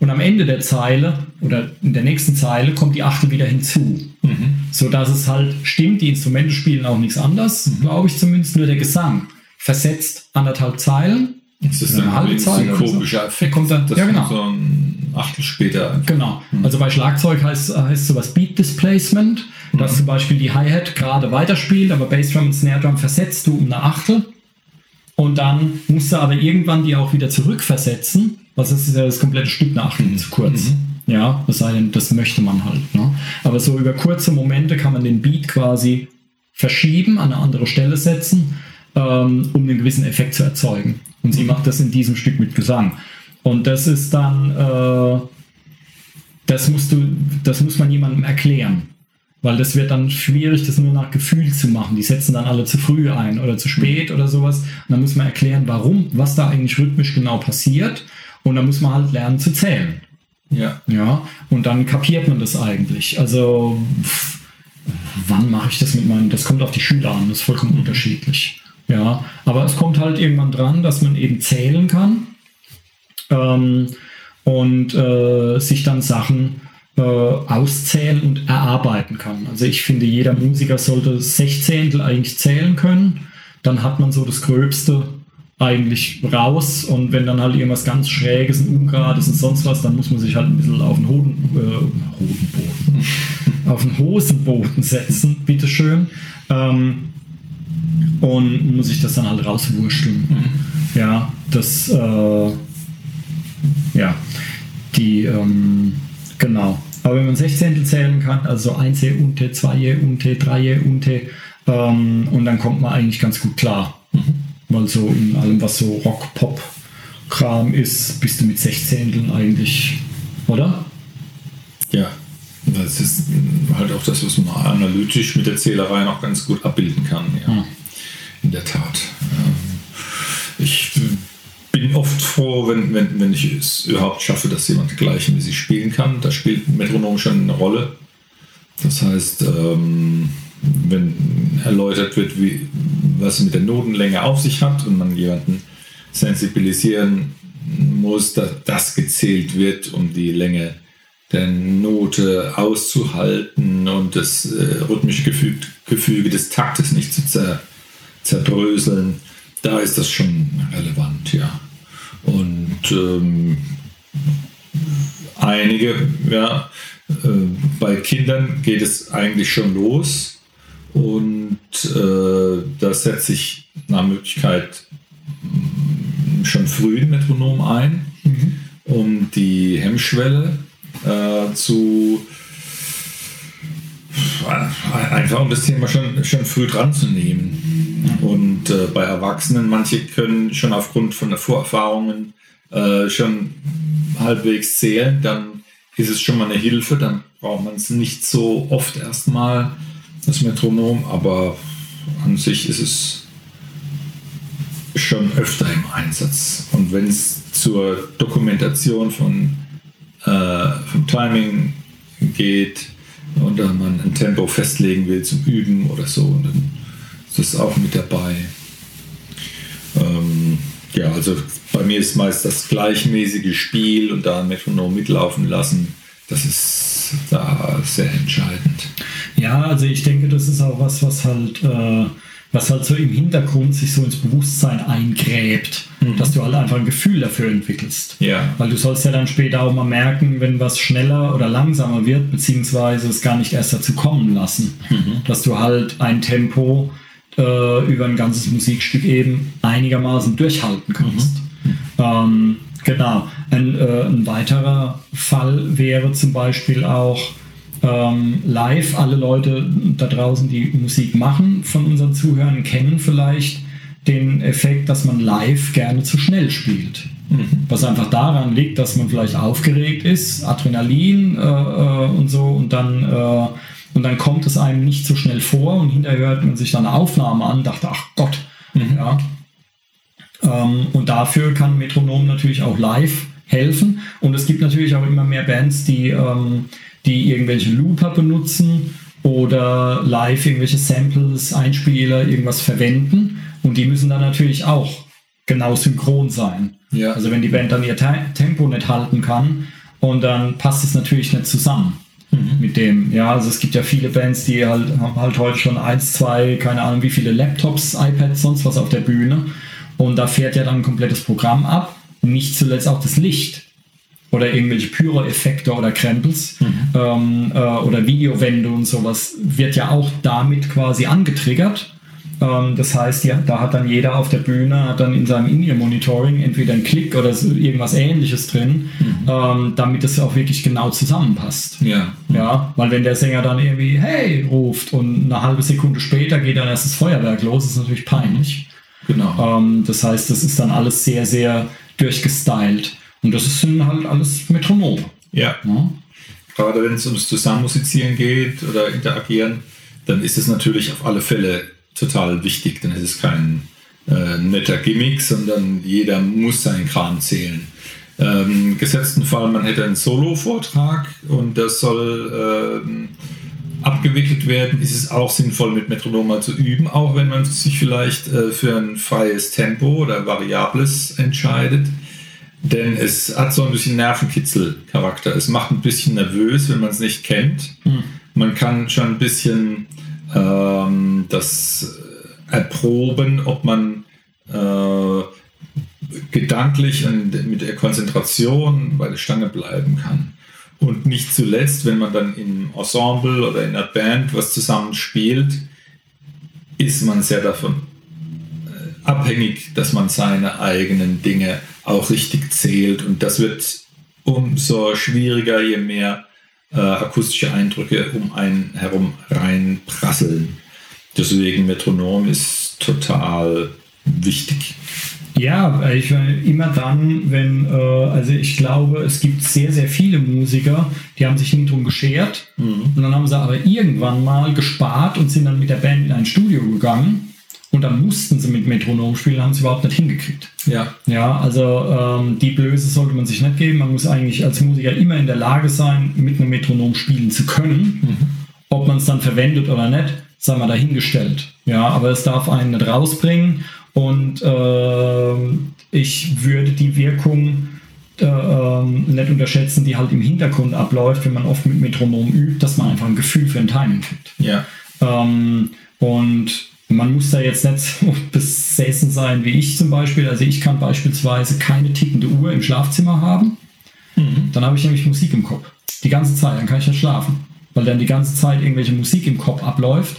und am Ende der Zeile oder in der nächsten Zeile kommt die Achtel wieder hinzu, mhm. so dass es halt stimmt. Die Instrumente spielen auch nichts anders, mhm. glaube ich zumindest. Nur der Gesang versetzt anderthalb Zeilen. Das ist eine halbe Zeile. Ein komischer Effekt. Kommt dann, das ja, genau. So ein Achtel später. Genau. Mhm. Also bei Schlagzeug heißt, heißt sowas Beat Displacement, dass mhm. zum Beispiel die Hi-Hat gerade weiterspielt, aber Bassdrum und Snare Drum versetzt du um eine Achtel. Und dann musst du aber irgendwann die auch wieder zurückversetzen. Was ist ja das komplette Stück eine Achtel mhm. zu kurz. Mhm. Ja, das sei denn, das möchte man halt. Ne? Aber so über kurze Momente kann man den Beat quasi verschieben, an eine andere Stelle setzen, ähm, um einen gewissen Effekt zu erzeugen. Und sie mhm. macht das in diesem Stück mit Gesang. Und das ist dann, äh, das musst du, das muss man jemandem erklären. Weil das wird dann schwierig, das nur nach Gefühl zu machen. Die setzen dann alle zu früh ein oder zu spät oder sowas. Und dann muss man erklären, warum, was da eigentlich rhythmisch genau passiert. Und dann muss man halt lernen zu zählen. Ja. Ja. Und dann kapiert man das eigentlich. Also, pff, wann mache ich das mit meinen, das kommt auf die Schüler an, das ist vollkommen unterschiedlich. Ja. Aber es kommt halt irgendwann dran, dass man eben zählen kann ähm, und äh, sich dann Sachen äh, äh, auszählen und erarbeiten kann. Also ich finde, jeder Musiker sollte Sechzehntel eigentlich zählen können. Dann hat man so das Gröbste eigentlich raus und wenn dann halt irgendwas ganz Schräges und Ungerades und sonst was, dann muss man sich halt ein bisschen auf den Hoden, äh, Hodenboden, [LAUGHS] auf den Hosenboden setzen, bitteschön. Ähm, und muss ich das dann halt rauswurschteln. Mhm. Ja, das, äh, ja, die, ähm, genau. Aber wenn man Sechzehntel zählen kann, also 1 E Unte, 2 E Unte, 3 E Unte, ähm, und dann kommt man eigentlich ganz gut klar. Mhm. Weil so in allem, was so Rock-Pop-Kram ist, bist du mit Sechzehnteln eigentlich, oder? Ja, das ist halt auch das, was man analytisch mit der Zählerei noch ganz gut abbilden kann. Ja. Mhm. In der Tat. Ähm, ich bin oft froh, wenn, wenn, wenn ich es überhaupt schaffe, dass jemand gleichmäßig spielen kann. Da spielt Metronom schon eine Rolle. Das heißt, ähm, wenn erläutert wird, wie, was mit der Notenlänge auf sich hat und man jemanden sensibilisieren muss, dass das gezählt wird, um die Länge Note auszuhalten und das äh, rhythmische Gefüge, Gefüge, des Taktes nicht zu zer, zerbröseln, da ist das schon relevant, ja. Und ähm, einige, ja, äh, bei Kindern geht es eigentlich schon los und äh, da setze ich nach Möglichkeit mm, schon früh ein Metronom ein, mhm. um die Hemmschwelle äh, zu einfach um das Thema schon, schon früh dran zu nehmen. Und äh, bei Erwachsenen, manche können schon aufgrund von Vorerfahrungen äh, schon halbwegs zählen, dann ist es schon mal eine Hilfe, dann braucht man es nicht so oft erstmal das Metronom, aber an sich ist es schon öfter im Einsatz. Und wenn es zur Dokumentation von, vom Timing geht und dann man ein Tempo festlegen will zum Üben oder so, dann ist das auch mit dabei. Ähm, ja, also bei mir ist meist das gleichmäßige Spiel und da ein Metronom mitlaufen lassen, das ist da sehr entscheidend. Ja, also ich denke, das ist auch was, was halt, äh, was halt so im Hintergrund sich so ins Bewusstsein eingräbt, mhm. dass du halt einfach ein Gefühl dafür entwickelst. Ja. Weil du sollst ja dann später auch mal merken, wenn was schneller oder langsamer wird, beziehungsweise es gar nicht erst dazu kommen lassen, mhm. dass du halt ein Tempo äh, über ein ganzes Musikstück eben einigermaßen durchhalten kannst. Mhm. Ähm, genau. Ein, äh, ein weiterer Fall wäre zum Beispiel auch, ähm, live. Alle Leute da draußen, die Musik machen, von unseren Zuhörern, kennen vielleicht den Effekt, dass man live gerne zu schnell spielt. Mhm. Was einfach daran liegt, dass man vielleicht aufgeregt ist, Adrenalin äh, äh, und so und dann, äh, und dann kommt es einem nicht so schnell vor und hinterher hört man sich dann eine Aufnahme an, dachte, ach Gott, mhm. ja. Ähm, und dafür kann Metronom natürlich auch live helfen. Und es gibt natürlich auch immer mehr Bands, die ähm, die irgendwelche Looper benutzen oder live irgendwelche Samples, Einspieler, irgendwas verwenden. Und die müssen dann natürlich auch genau synchron sein. Ja. Also wenn die Band dann ihr Tempo nicht halten kann und dann passt es natürlich nicht zusammen mhm. mit dem. Ja, also es gibt ja viele Bands, die halt haben halt heute schon eins, zwei, keine Ahnung wie viele Laptops, iPads, sonst was auf der Bühne. Und da fährt ja dann ein komplettes Programm ab. Nicht zuletzt auch das Licht oder irgendwelche Pyro-Effekte oder Krempels mhm. ähm, äh, oder Videowände und sowas wird ja auch damit quasi angetriggert. Ähm, das heißt, ja, da hat dann jeder auf der Bühne hat dann in seinem In-Ear-Monitoring entweder einen Klick oder so irgendwas ähnliches drin, mhm. ähm, damit es auch wirklich genau zusammenpasst. Ja. ja. Weil wenn der Sänger dann irgendwie Hey ruft und eine halbe Sekunde später geht dann erst das Feuerwerk los, ist natürlich peinlich. Genau. Ähm, das heißt, das ist dann alles sehr, sehr durchgestylt. Und das sind halt alles Metronome. Ja. ja. Gerade wenn es ums Zusammenmusizieren geht oder interagieren, dann ist es natürlich auf alle Fälle total wichtig. Dann ist es kein äh, netter Gimmick, sondern jeder muss seinen Kram zählen. Ähm, gesetzten Fall, man hätte einen Solo-Vortrag und das soll ähm, abgewickelt werden, ist es auch sinnvoll, mit Metronom mal zu üben, auch wenn man sich vielleicht äh, für ein freies Tempo oder Variables entscheidet Denn es hat so ein bisschen Nervenkitzel-Charakter. Es macht ein bisschen nervös, wenn man es nicht kennt. Hm. Man kann schon ein bisschen ähm, das erproben, ob man äh, gedanklich und mit der Konzentration bei der Stange bleiben kann. Und nicht zuletzt, wenn man dann im Ensemble oder in einer Band was zusammenspielt, ist man sehr davon äh, abhängig, dass man seine eigenen Dinge auch richtig zählt. Und das wird umso schwieriger, je mehr äh, akustische Eindrücke um einen herum reinprasseln. Deswegen Metronom ist total wichtig. Ja, ich immer dann, wenn, äh, also ich glaube, es gibt sehr, sehr viele Musiker, die haben sich nie drum geschert Mhm. und dann haben sie aber irgendwann mal gespart und sind dann mit der Band in ein Studio gegangen und dann mussten sie mit Metronom spielen, haben sie überhaupt nicht hingekriegt. Ja. Ja, also ähm, die Blöße sollte man sich nicht geben. Man muss eigentlich als Musiker immer in der Lage sein, mit einem Metronom spielen zu können. Ob man es dann verwendet oder nicht, sei mal dahingestellt. Ja, aber es darf einen nicht rausbringen. Und ähm, ich würde die Wirkung äh, ähm, nicht unterschätzen, die halt im Hintergrund abläuft, wenn man oft mit Metronom übt, dass man einfach ein Gefühl für ein Timing kriegt. Ja. Ähm, und man muss da jetzt nicht so besessen sein wie ich zum Beispiel. Also ich kann beispielsweise keine tickende Uhr im Schlafzimmer haben. Dann habe ich nämlich Musik im Kopf. Die ganze Zeit, dann kann ich nicht schlafen. Weil dann die ganze Zeit irgendwelche Musik im Kopf abläuft,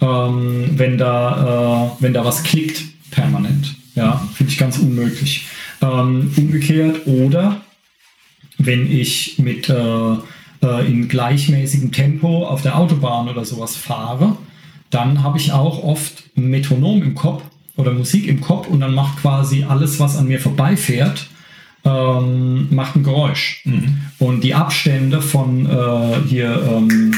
ähm, wenn, da, äh, wenn da was klickt permanent. Ja, finde ich ganz unmöglich. Ähm, umgekehrt oder wenn ich mit äh, äh, in gleichmäßigem Tempo auf der Autobahn oder sowas fahre, dann habe ich auch oft ein Metronom im Kopf oder Musik im Kopf und dann macht quasi alles, was an mir vorbeifährt, ähm, macht ein Geräusch. Und die Abstände von äh, hier, ähm,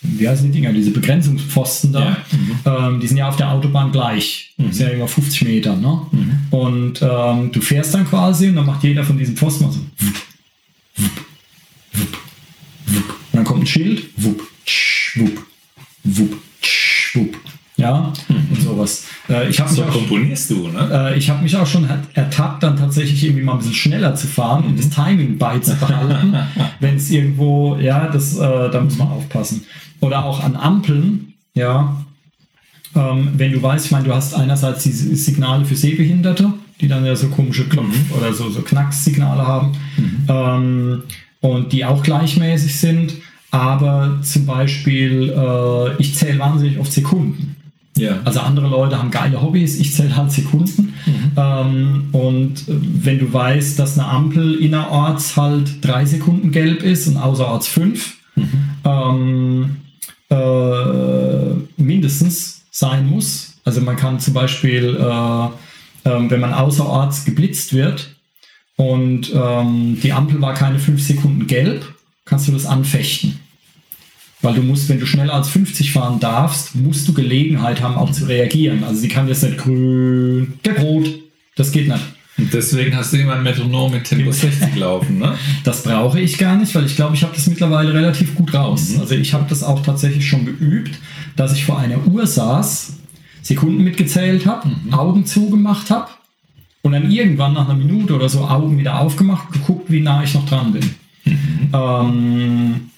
wie heißen die Dinger, diese Begrenzungspfosten da, ähm, die sind ja auf der Autobahn gleich. Das sind ja immer 50 Meter. Ne? Und ähm, du fährst dann quasi und dann macht jeder von diesen Pfosten mal so. Und dann kommt ein Schild, wupp, tsch, wupp, wupp, wupp. Ja, und sowas. Äh, ich habe mich, So auch- komponierst du, ne? äh, ich hab mich auch schon ertappt, dann tatsächlich irgendwie mal ein bisschen schneller zu fahren und das Timing beizubehalten. [LAUGHS] Wenn es irgendwo, ja, das, äh, da muss man aufpassen. Oder auch an Ampeln, ja, ähm, wenn du weißt, ich meine, du hast einerseits diese Signale für Sehbehinderte, die dann ja so komische Klopf- oder so, so Knackssignale haben ähm, und die auch gleichmäßig sind. Aber zum Beispiel, äh, ich zähle wahnsinnig oft Sekunden. Ja. Also andere Leute haben geile Hobbys, ich zähle halt Sekunden. Ähm, und wenn du weißt, dass eine Ampel innerorts halt drei Sekunden gelb ist und außerorts fünf, ähm, äh, mindestens sein muss. Also man kann zum Beispiel, äh, ähm, wenn man außerorts geblitzt wird und ähm, die Ampel war keine fünf Sekunden gelb, kannst du das anfechten. Weil du musst, wenn du schneller als 50 fahren darfst, musst du Gelegenheit haben, auch zu reagieren. Also sie kann jetzt nicht grün, gelb, rot. Das geht nicht. Und deswegen hast du immer ein Metronom mit Tempo 60 laufen, ne? [LAUGHS] Das brauche ich gar nicht, weil ich glaube, ich habe das mittlerweile relativ gut raus. Also ich habe das auch tatsächlich schon geübt, dass ich vor einer Uhr saß, Sekunden mitgezählt habe, Augen zugemacht habe und dann irgendwann nach einer Minute oder so Augen wieder aufgemacht, geguckt, wie nah ich noch dran bin. Ähm,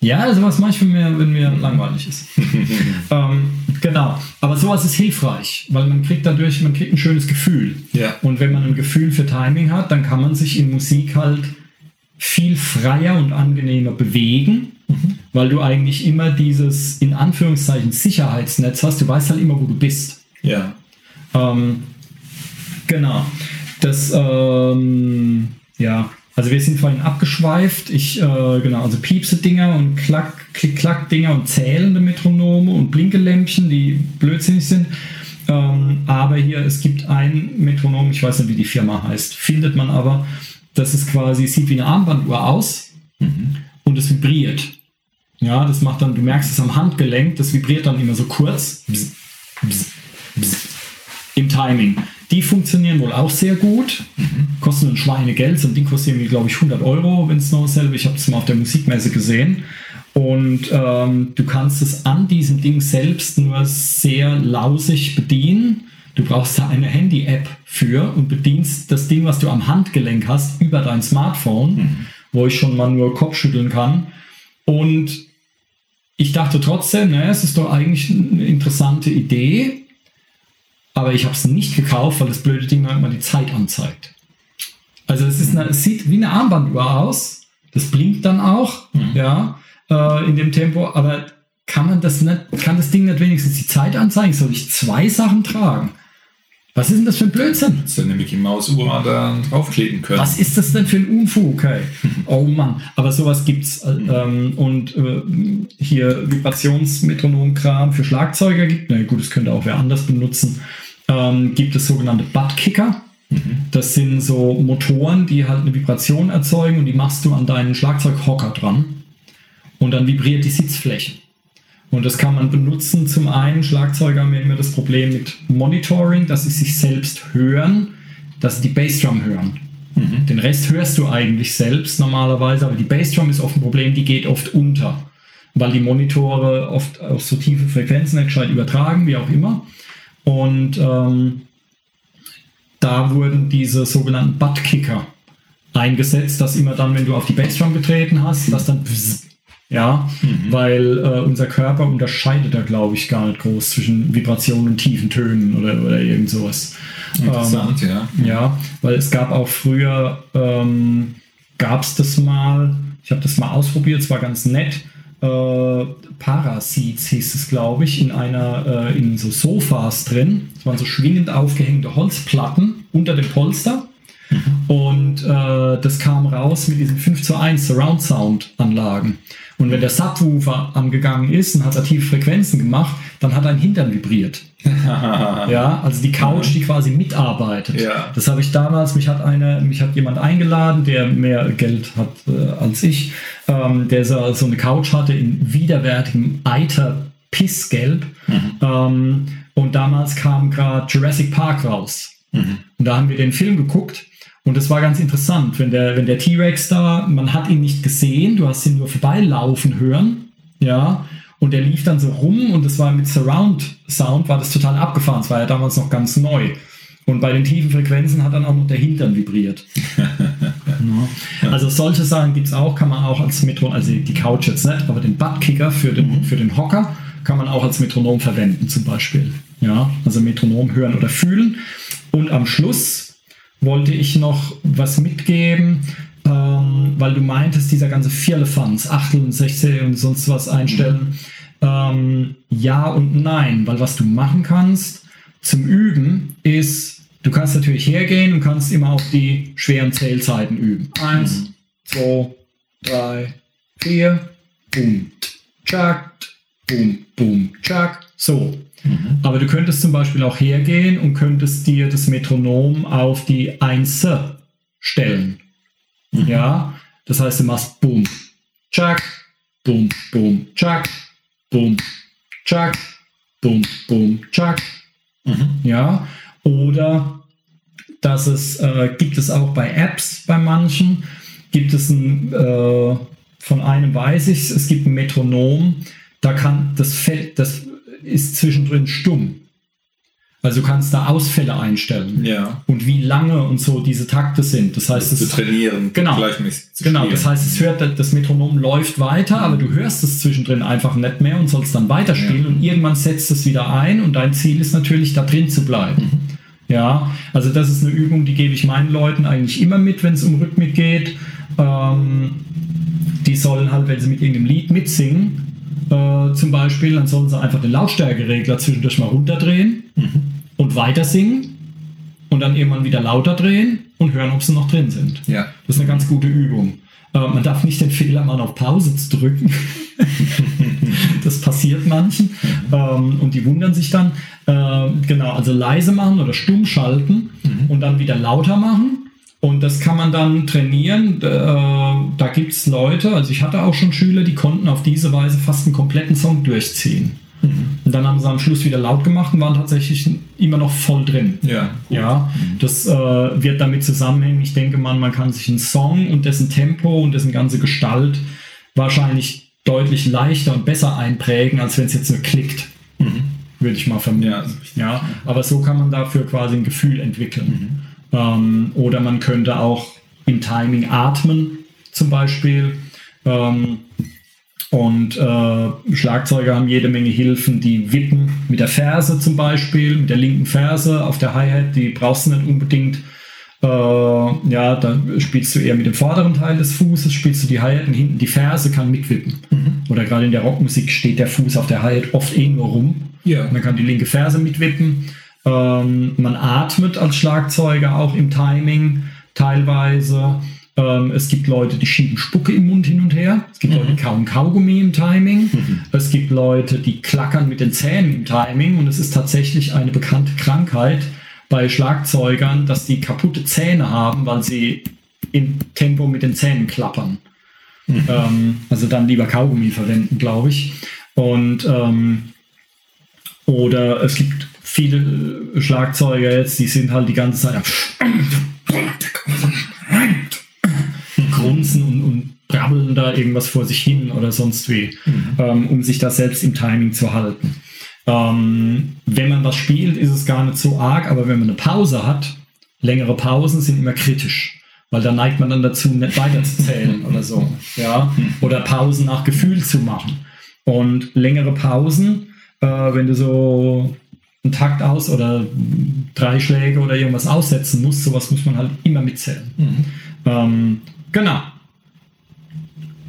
ja, also was mache ich, wenn mir, wenn mir langweilig ist. [LAUGHS] ähm, genau. Aber sowas ist hilfreich, weil man kriegt dadurch, man kriegt ein schönes Gefühl. Ja. Und wenn man ein Gefühl für Timing hat, dann kann man sich in Musik halt viel freier und angenehmer bewegen, weil du eigentlich immer dieses, in Anführungszeichen, Sicherheitsnetz hast. Du weißt halt immer, wo du bist. Ja. Ähm, genau. Das, ähm, ja, also wir sind vorhin abgeschweift. Ich, äh, genau, also Piepse-Dinger und Klack, Klick-Klack-Dinger und zählende Metronome und Blinkelämpchen, die blödsinnig sind. Ähm, aber hier, es gibt ein Metronom, ich weiß nicht, wie die Firma heißt, findet man aber. Das ist quasi, sieht wie eine Armbanduhr aus und es vibriert. Ja, das macht dann, du merkst es am Handgelenk, das vibriert dann immer so kurz. Bzz, bzz, bzz, Im Timing. Die funktionieren wohl auch sehr gut. Kosten ein Schweinegeld. So ein Ding kostet irgendwie, glaube ich, 100 Euro, wenn es noch dasselbe Ich habe es mal auf der Musikmesse gesehen. Und ähm, du kannst es an diesem Ding selbst nur sehr lausig bedienen. Du brauchst da eine Handy-App für und bedienst das Ding, was du am Handgelenk hast, über dein Smartphone, mhm. wo ich schon mal nur Kopfschütteln kann. Und ich dachte trotzdem, ne, es ist doch eigentlich eine interessante Idee, aber ich habe es nicht gekauft, weil das blöde Ding halt mal die Zeit anzeigt. Also es, ist eine, es sieht wie eine Armbanduhr aus, das blinkt dann auch, mhm. ja, äh, in dem Tempo, aber kann man das nicht, kann das Ding nicht wenigstens die Zeit anzeigen? Soll ich zwei Sachen tragen? Was ist denn das für ein Blödsinn? Hättest du eine Mickey Maus Uhr da draufkleben können. Was ist das denn für ein Unfug? Hey? [LAUGHS] oh Mann, aber sowas gibt's. Äh, mhm. Ähm, und äh, hier Vibrationsmetronom-Kram für Schlagzeuger gibt, na gut, das könnte auch wer anders benutzen, ähm, gibt es sogenannte Buttkicker. Mhm. Das sind so Motoren, die halt eine Vibration erzeugen und die machst du an deinen Schlagzeughocker dran. Und dann vibriert die Sitzfläche. Und das kann man benutzen. Zum einen, Schlagzeuger haben immer das Problem mit Monitoring, dass sie sich selbst hören, dass sie die Bassdrum hören. Mhm. Den Rest hörst du eigentlich selbst normalerweise, aber die Bassdrum ist oft ein Problem, die geht oft unter, weil die Monitore oft auf so tiefe Frequenzen nicht gescheit übertragen, wie auch immer. Und ähm, da wurden diese sogenannten Buttkicker eingesetzt, dass immer dann, wenn du auf die Bassdrum getreten hast, dass dann ja, mhm. weil äh, unser Körper unterscheidet da, glaube ich, gar nicht groß zwischen Vibrationen und tiefen Tönen oder, oder irgend sowas. Interessant, ähm, ja. Ja, weil es gab auch früher, ähm, gab es das mal, ich habe das mal ausprobiert, es war ganz nett. Äh, Paraseats hieß es, glaube ich, in einer, äh, in so Sofas drin. Es waren so schwingend aufgehängte Holzplatten unter dem Polster. Und äh, das kam raus mit diesen 5 zu 1 Surround Sound Anlagen. Und wenn der Subwoofer angegangen ist und hat da tiefe Frequenzen gemacht, dann hat ein Hintern vibriert. [LAUGHS] ja, also die Couch, die quasi mitarbeitet. Ja. Das habe ich damals, mich hat eine, mich hat jemand eingeladen, der mehr Geld hat äh, als ich, ähm, der so, so, eine Couch hatte in widerwärtigem Eiter Pissgelb. Mhm. Ähm, und damals kam gerade Jurassic Park raus. Mhm. Und da haben wir den Film geguckt und das war ganz interessant, wenn der, wenn der T-Rex da, man hat ihn nicht gesehen, du hast ihn nur vorbeilaufen hören, ja, und der lief dann so rum und das war mit Surround Sound, war das total abgefahren, es war ja damals noch ganz neu. Und bei den tiefen Frequenzen hat dann auch noch der Hintern vibriert. [LAUGHS] ja. Also solche Sachen gibt es auch, kann man auch als Metronom, also die Couch jetzt nicht, aber den Buttkicker für den, mhm. für den Hocker kann man auch als Metronom verwenden zum Beispiel. Ja, also Metronom hören oder fühlen. Und am Schluss wollte ich noch was mitgeben, ähm, weil du meintest, dieser ganze Vierlefanz, Achtel und Sechzehntel und sonst was einstellen. Mhm. Ähm, ja und nein, weil was du machen kannst zum Üben ist, du kannst natürlich hergehen und kannst immer auf die schweren Zählzeiten üben. Eins, mhm. zwei, drei, vier, boom, tschak, boom, boom, tschak, so. Mhm. Aber du könntest zum Beispiel auch hergehen und könntest dir das Metronom auf die Einse stellen. Mhm. Ja, das heißt, du machst Boom, Chuck, Boom, Boom, Chuck, Boom, Chuck, Boom, Boom, Chuck. Mhm. Ja, oder dass es äh, gibt es auch bei Apps bei manchen gibt es ein äh, von einem weiß ich es gibt ein Metronom da kann das Feld das ist zwischendrin stumm. Also du kannst da Ausfälle einstellen. Ja. Und wie lange und so diese Takte sind. Das heißt, es zu trainieren, genau, gleichmäßig zu Genau, das heißt, es hört, das Metronom läuft weiter, aber du hörst es zwischendrin einfach nicht mehr und sollst dann weiterspielen ja. und irgendwann setzt es wieder ein und dein Ziel ist natürlich, da drin zu bleiben. Mhm. Ja, also das ist eine Übung, die gebe ich meinen Leuten eigentlich immer mit, wenn es um Rhythmik geht. Ähm, die sollen halt, wenn sie mit irgendeinem Lied mitsingen, äh, zum Beispiel, dann sollen sie einfach den Lautstärkeregler zwischendurch mal runterdrehen mhm. Und weiter singen und dann irgendwann wieder lauter drehen und hören, ob sie noch drin sind. Ja. Das ist eine ganz gute Übung. Äh, man darf nicht den Fehler machen, auf Pause zu drücken. [LAUGHS] das passiert manchen ähm, und die wundern sich dann. Äh, genau, also leise machen oder stumm schalten mhm. und dann wieder lauter machen und das kann man dann trainieren. Äh, da gibt es Leute, also ich hatte auch schon Schüler, die konnten auf diese Weise fast einen kompletten Song durchziehen. Mhm. Und dann haben sie am Schluss wieder laut gemacht und waren tatsächlich immer noch voll drin. Ja, ja das äh, wird damit zusammenhängen. Ich denke mal, man kann sich einen Song und dessen Tempo und dessen ganze Gestalt wahrscheinlich deutlich leichter und besser einprägen, als wenn es jetzt nur klickt. Mhm würde ich mal vermuten. Ja, Ja, also richtig. aber so kann man dafür quasi ein Gefühl entwickeln. Ähm, oder man könnte auch im Timing atmen, zum Beispiel. Ähm, und äh, Schlagzeuger haben jede Menge Hilfen, die wippen mit der Ferse zum Beispiel, mit der linken Ferse auf der Hi-Hat, die brauchst du nicht unbedingt. Äh, ja, dann spielst du eher mit dem vorderen Teil des Fußes, spielst du die Hi-Hat und hinten die Ferse kann mitwippen. Oder gerade in der Rockmusik steht der Fuß auf der Hi-Hat oft eh nur rum. Ja. Man kann die linke Ferse mitwippen. Ähm, man atmet als Schlagzeuger auch im Timing teilweise. Ähm, es gibt Leute, die schieben Spucke im Mund hin und her. Es gibt Leute, die kauen Kaugummi im Timing. Es gibt Leute, die klackern mit den Zähnen im Timing. Und es ist tatsächlich eine bekannte Krankheit bei Schlagzeugern, dass die kaputte Zähne haben, weil sie im Tempo mit den Zähnen klappern. Ähm, also dann lieber Kaugummi verwenden, glaube ich. Und ähm, oder es gibt viele Schlagzeuger jetzt, die sind halt die ganze Zeit und brabbeln da irgendwas vor sich hin oder sonst wie, ähm, um sich das selbst im Timing zu halten. Ähm, wenn man was spielt, ist es gar nicht so arg, aber wenn man eine Pause hat, längere Pausen sind immer kritisch, weil da neigt man dann dazu, nicht weiterzuzählen oder so. Ja? Oder Pausen nach Gefühl zu machen. Und längere Pausen, äh, wenn du so einen Takt aus oder drei Schläge oder irgendwas aussetzen musst, sowas muss man halt immer mitzählen. Ähm, genau.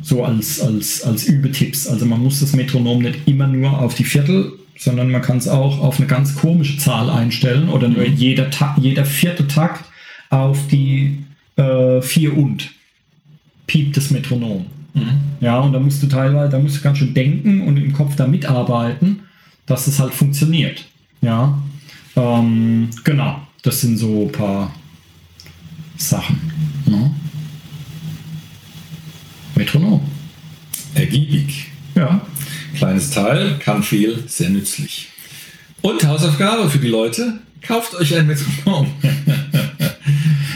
So als, als, als Übetipps. Also man muss das Metronom nicht immer nur auf die Viertel, sondern man kann es auch auf eine ganz komische Zahl einstellen oder nur jeder, Ta jeder vierte Takt auf die äh, vier und piept das Metronom. Ja, und da musst du teilweise, da musst du ganz schön denken und im Kopf da mitarbeiten, dass es halt funktioniert. Ja, ähm, genau. Das sind so ein paar Sachen. Ne? Metronom. Ergiebig. Ja. Kleines Teil, kann viel, sehr nützlich. Und Hausaufgabe für die Leute, kauft euch ein Metronom. [LAUGHS]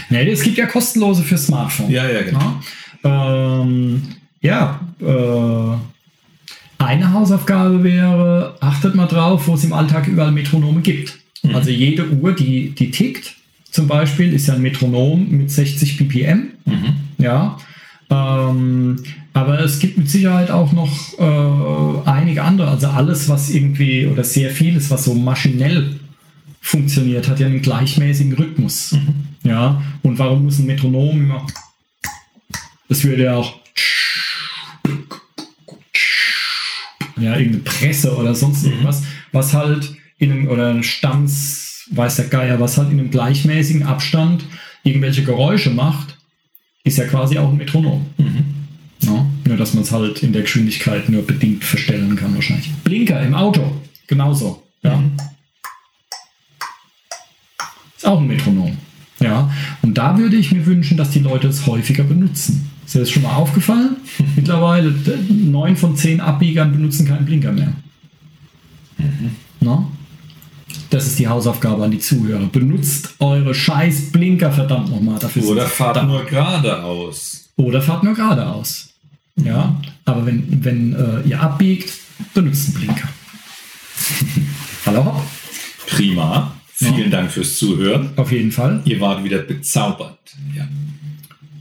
Ne, es gibt ja kostenlose für Smartphone. Ja, ja, genau. Ja, ähm, ja äh, eine Hausaufgabe wäre, achtet mal drauf, wo es im Alltag überall Metronome gibt. Also jede Uhr, die, die tickt, zum Beispiel, ist ja ein Metronom mit 60 BPM. Ja. Ähm, aber es gibt mit Sicherheit auch noch äh, einige andere. Also alles, was irgendwie oder sehr vieles, was so maschinell funktioniert, hat ja einen gleichmäßigen Rhythmus. Ja. Und warum muss ein Metronom immer. Es würde ja auch. Ja, irgendeine Presse oder sonst irgendwas, was halt in einem, oder ein Stanz, weiß der Geier, was halt in einem gleichmäßigen Abstand irgendwelche Geräusche macht, ist ja quasi auch ein Metronom. Ja, nur, dass man es halt in der Geschwindigkeit nur bedingt verstellen kann, wahrscheinlich. Blinker im Auto, genauso. Ja. Ist auch ein Metronom. Ja, und da würde ich mir wünschen, dass die Leute es häufiger benutzen. Ist dir das schon mal aufgefallen? [LAUGHS] Mittlerweile neun von zehn Abbiegern benutzen keinen Blinker mehr. Na? Das ist die Hausaufgabe an die Zuhörer. Benutzt eure scheiß Blinker, verdammt nochmal. Dafür Oder fahrt verdammt. nur geradeaus. Oder fahrt nur geradeaus. Ja, aber wenn, wenn äh, ihr abbiegt, benutzt einen Blinker. [LAUGHS] Hallo hopp. Prima. Vielen Ja. Dank fürs Zuhören. Auf jeden Fall. Ihr wart wieder bezaubernd. Ja.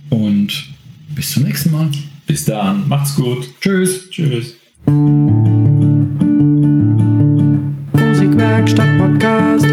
Und bis zum nächsten Mal. Bis dann. Macht's gut. Tschüss. Tschüss. Musikwerkstatt Podcast.